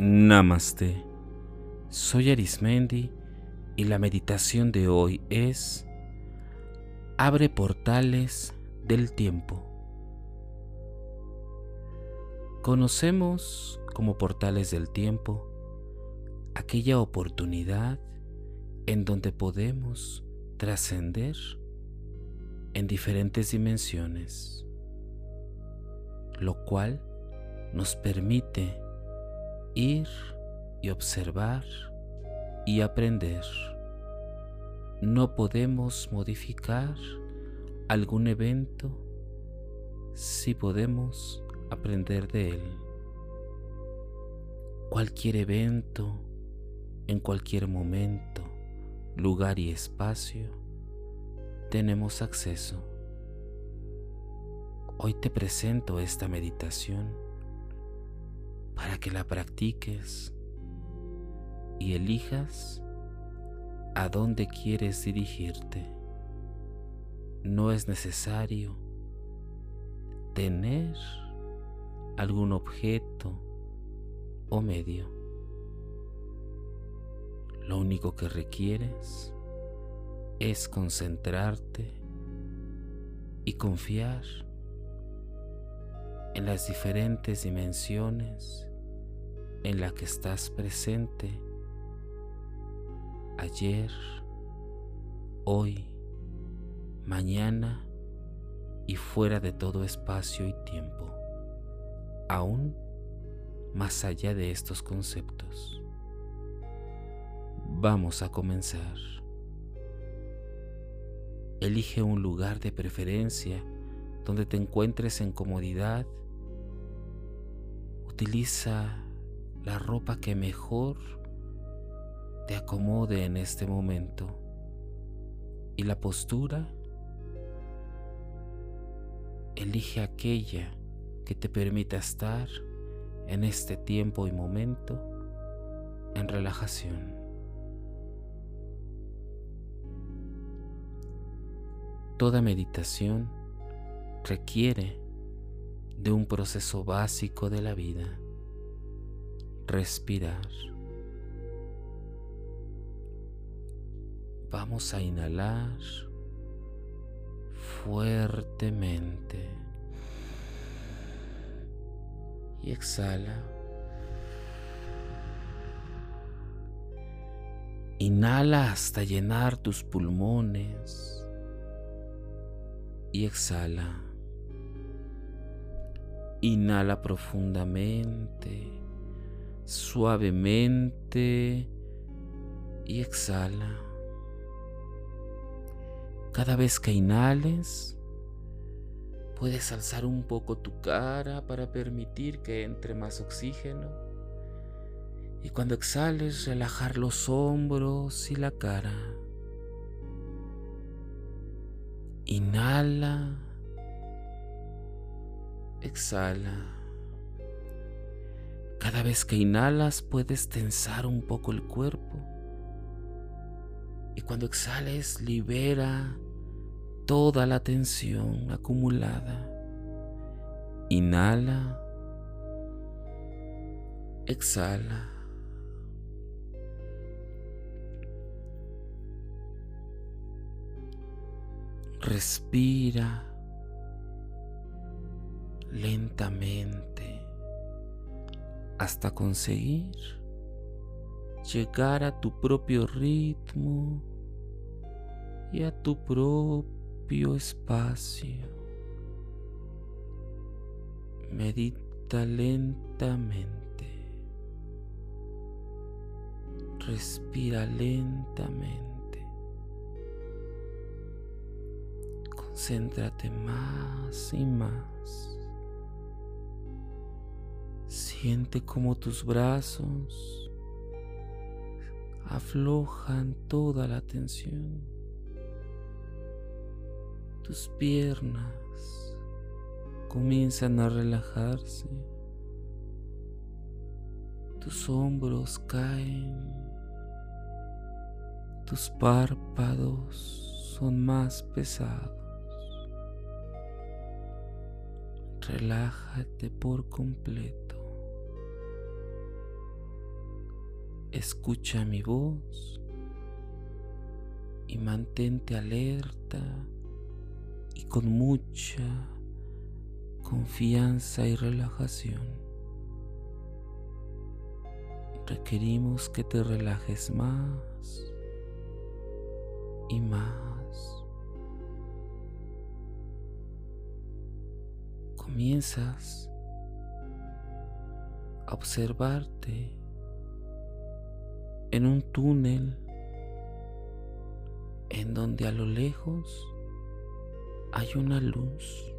Namaste. Soy Arismendi y la meditación de hoy es Abre portales del tiempo. Conocemos como portales del tiempo aquella oportunidad en donde podemos trascender en diferentes dimensiones, lo cual nos permite ir y observar y aprender. No podemos modificar algún evento si podemos aprender de él. Cualquier evento, en cualquier momento, lugar y espacio, tenemos acceso. Hoy te presento esta meditación para que la practiques y elijas a dónde quieres dirigirte. No es necesario tener algún objeto o medio. Lo único que requieres es concentrarte y confiar en las diferentes dimensiones en la que estás presente ayer, hoy, mañana y fuera de todo espacio y tiempo, aún más allá de estos conceptos. Vamos a comenzar. Elige un lugar de preferencia donde te encuentres en comodidad. Utiliza la ropa que mejor te acomode en este momento. Y la postura, elige aquella que te permita estar en este tiempo y momento en relajación. Toda meditación requiere de un proceso básico de la vida respirar. Vamos a inhalar fuertemente y exhala. Inhala hasta llenar tus pulmones y exhala. Inhala profundamente suavemente y exhala. Cada vez que inhales, puedes alzar un poco tu cara para permitir que entre más oxígeno. Y cuando exhales, relajar los hombros y la cara. Inhala. Exhala. Cada vez que inhalas puedes tensar un poco el cuerpo. Y cuando exhales libera toda la tensión acumulada. Inhala. Exhala. Respira lentamente hasta conseguir llegar a tu propio ritmo y a tu propio espacio. Medita lentamente. Respira lentamente. Concéntrate más y más. Siente como tus brazos aflojan toda la tensión. Tus piernas comienzan a relajarse. Tus hombros caen. Tus párpados son más pesados. Relájate por completo. Escucha mi voz y mantente alerta y con mucha confianza y relajación. Requerimos que te relajes más y más. Comienzas a observarte en un túnel en donde a lo lejos hay una luz.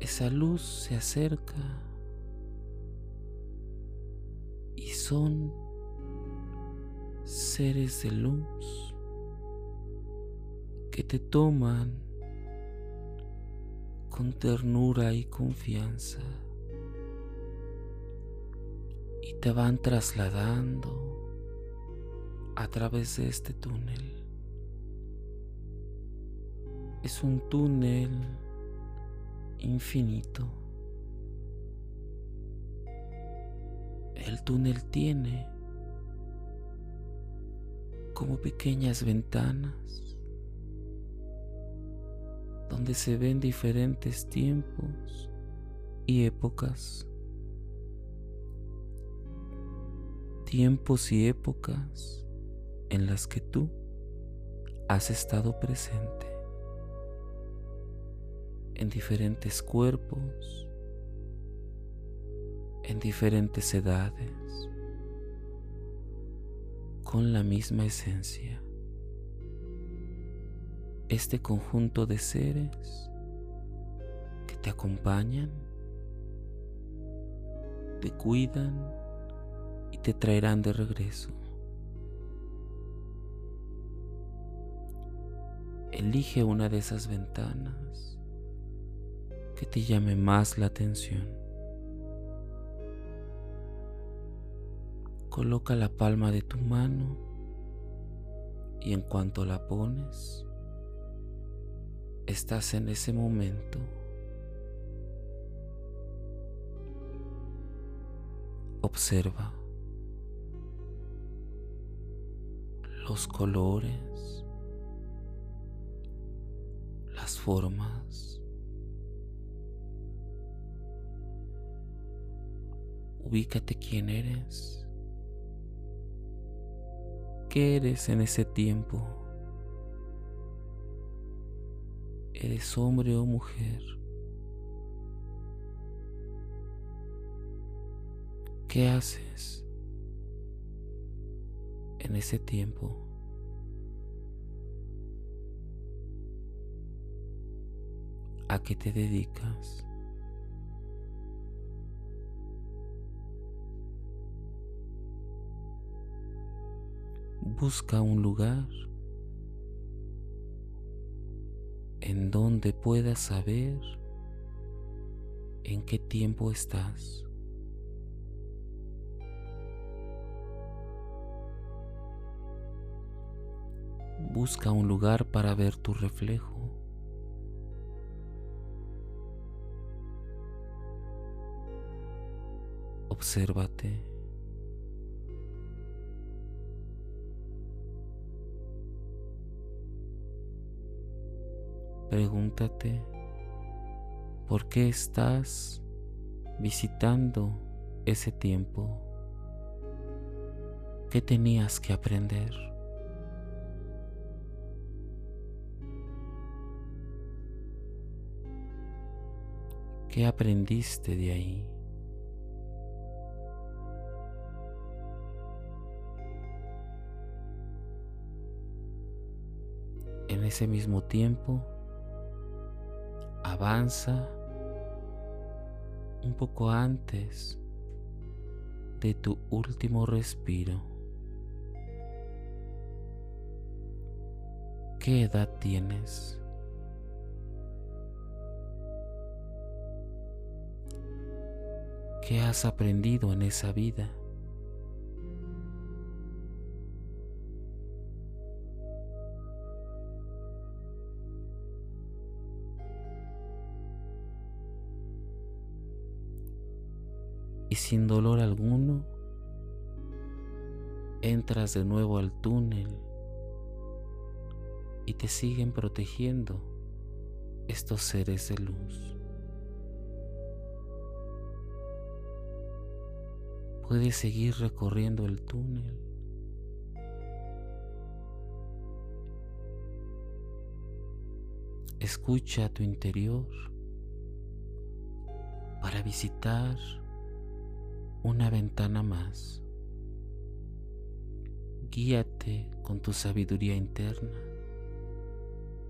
Esa luz se acerca y son seres de luz que te toman con ternura y confianza te van trasladando a través de este túnel. Es un túnel infinito. El túnel tiene como pequeñas ventanas donde se ven diferentes tiempos y épocas. Tiempos y épocas en las que tú has estado presente en diferentes cuerpos, en diferentes edades, con la misma esencia. Este conjunto de seres que te acompañan, te cuidan y te traerán de regreso. Elige una de esas ventanas que te llame más la atención. Coloca la palma de tu mano y en cuanto la pones, estás en ese momento. Observa los colores, las formas. Ubícate quién eres. ¿Qué eres en ese tiempo? ¿Eres hombre o mujer? ¿Qué haces en ese tiempo? ¿A qué te dedicas? Busca un lugar en donde puedas saber en qué tiempo estás. Busca un lugar para ver tu reflejo. Obsérvate. Pregúntate por qué estás visitando ese tiempo. ¿Qué tenías que aprender? ¿Qué aprendiste de ahí? Ese mismo tiempo, avanza un poco antes de tu último respiro. ¿Qué edad tienes? ¿Qué has aprendido en esa vida? Y sin dolor alguno entras de nuevo al túnel y te siguen protegiendo estos seres de luz. Puedes seguir recorriendo el túnel. Escucha a tu interior para visitar una ventana más. Guíate con tu sabiduría interna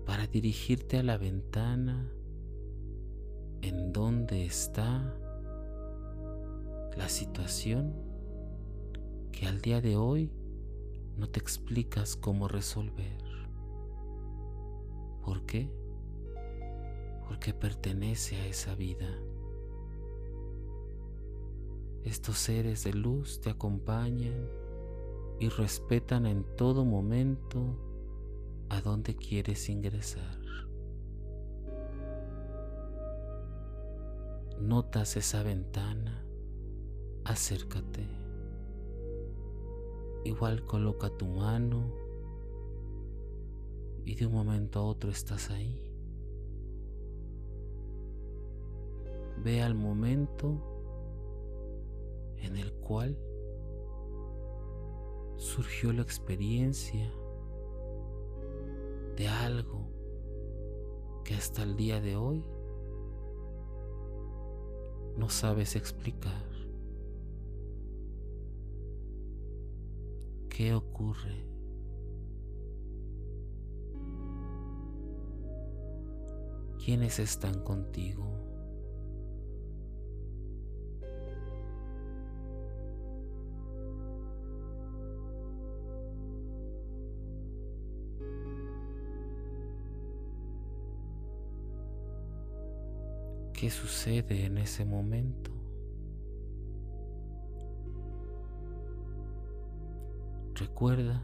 para dirigirte a la ventana en donde está la situación que al día de hoy no te explicas cómo resolver. ¿Por qué? Porque pertenece a esa vida. Estos seres de luz te acompañan y respetan en todo momento a dónde quieres ingresar. Notas esa ventana, acércate. Igual coloca tu mano y de un momento a otro estás ahí. Ve al momento en el cual surgió la experiencia de algo que hasta el día de hoy no sabes explicar. ¿Qué ocurre? ¿Quiénes están contigo? ¿Qué sucede en ese momento? Recuerda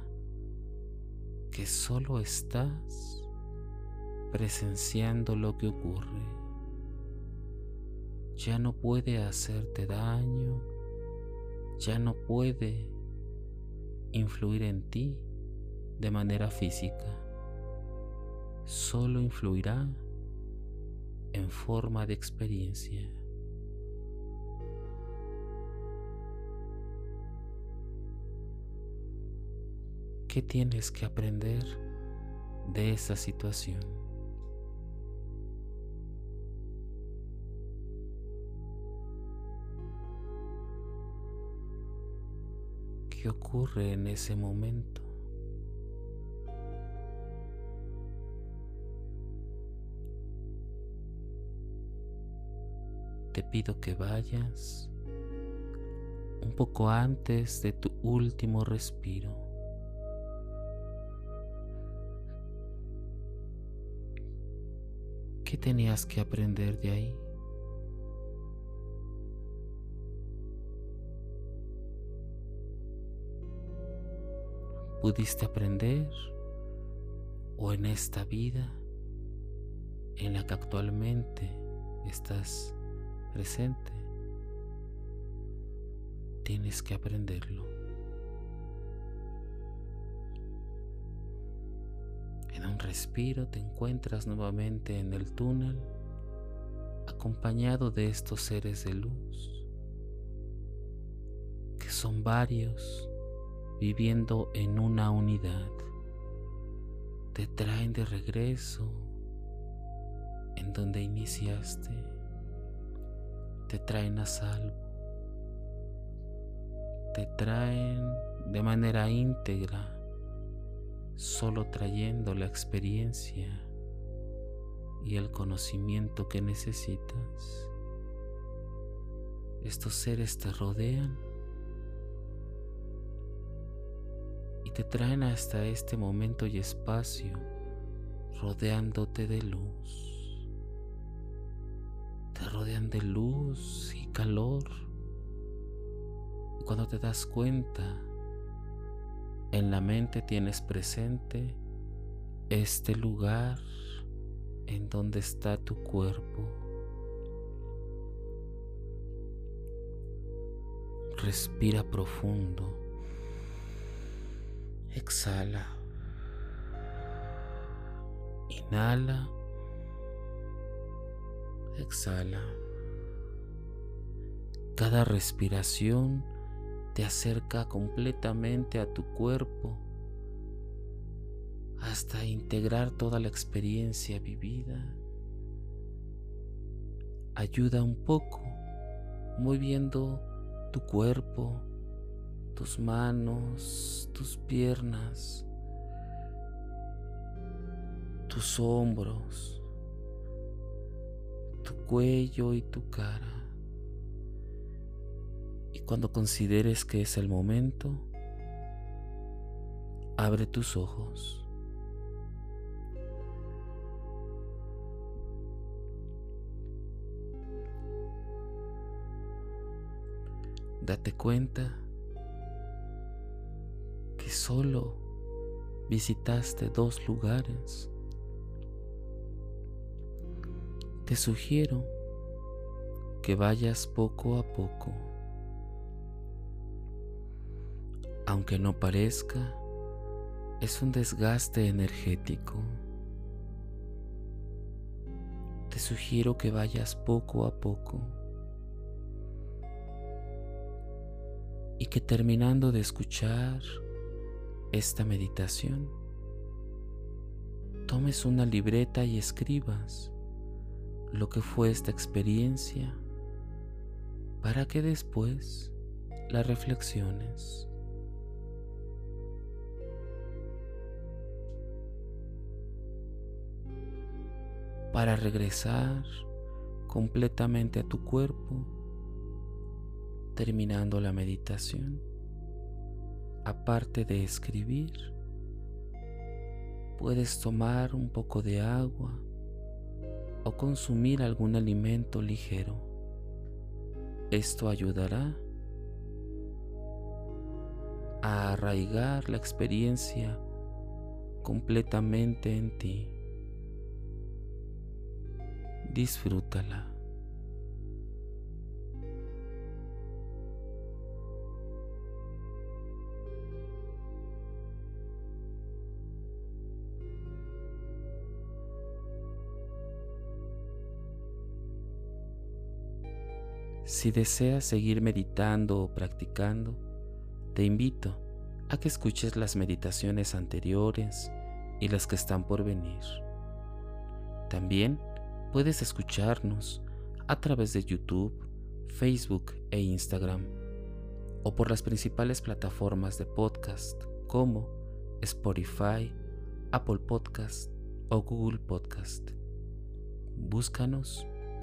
que solo estás presenciando lo que ocurre. Ya no puede hacerte daño, ya no puede influir en ti de manera física. Solo influirá en forma de experiencia. ¿Qué tienes que aprender de esa situación? ¿Qué ocurre en ese momento? Te pido que vayas un poco antes de tu último respiro. ¿Qué tenías que aprender de ahí? ¿Pudiste aprender o en esta vida en la que actualmente estás presente. Tienes que aprenderlo. En un respiro te encuentras nuevamente en el túnel acompañado de estos seres de luz, que son varios viviendo en una unidad. Te traen de regreso en donde iniciaste te traen a salvo, te traen de manera íntegra, solo trayendo la experiencia y el conocimiento que necesitas. Estos seres te rodean y te traen hasta este momento y espacio rodeándote de luz te rodean de luz y calor. Cuando te das cuenta, en la mente tienes presente este lugar en donde está tu cuerpo. Respira profundo. Exhala. Inhala. Exhala. Cada respiración te acerca completamente a tu cuerpo hasta integrar toda la experiencia vivida. Ayuda un poco moviendo tu cuerpo, tus manos, tus piernas, tus hombros, tu cuello y tu cara. Y cuando consideres que es el momento, abre tus ojos. date cuenta que solo visitaste dos lugares. Te sugiero que vayas poco a poco. Aunque no parezca, es un desgaste energético. Te sugiero que vayas poco a poco. y que terminando de escuchar esta meditación, tomes una libreta y escribas lo que fue esta experiencia para que después la reflexiones. Para regresar completamente a tu cuerpo terminando la meditación, aparte de escribir, puedes tomar un poco de agua o consumir algún alimento ligero. Esto ayudará a arraigar la experiencia completamente en ti. Disfrútala. Si deseas seguir meditando o practicando, te invito a que escuches las meditaciones anteriores y las que están por venir. También puedes escucharnos a través de YouTube, Facebook e Instagram o por las principales plataformas de podcast como Spotify, Apple Podcast o Google Podcast. Búscanos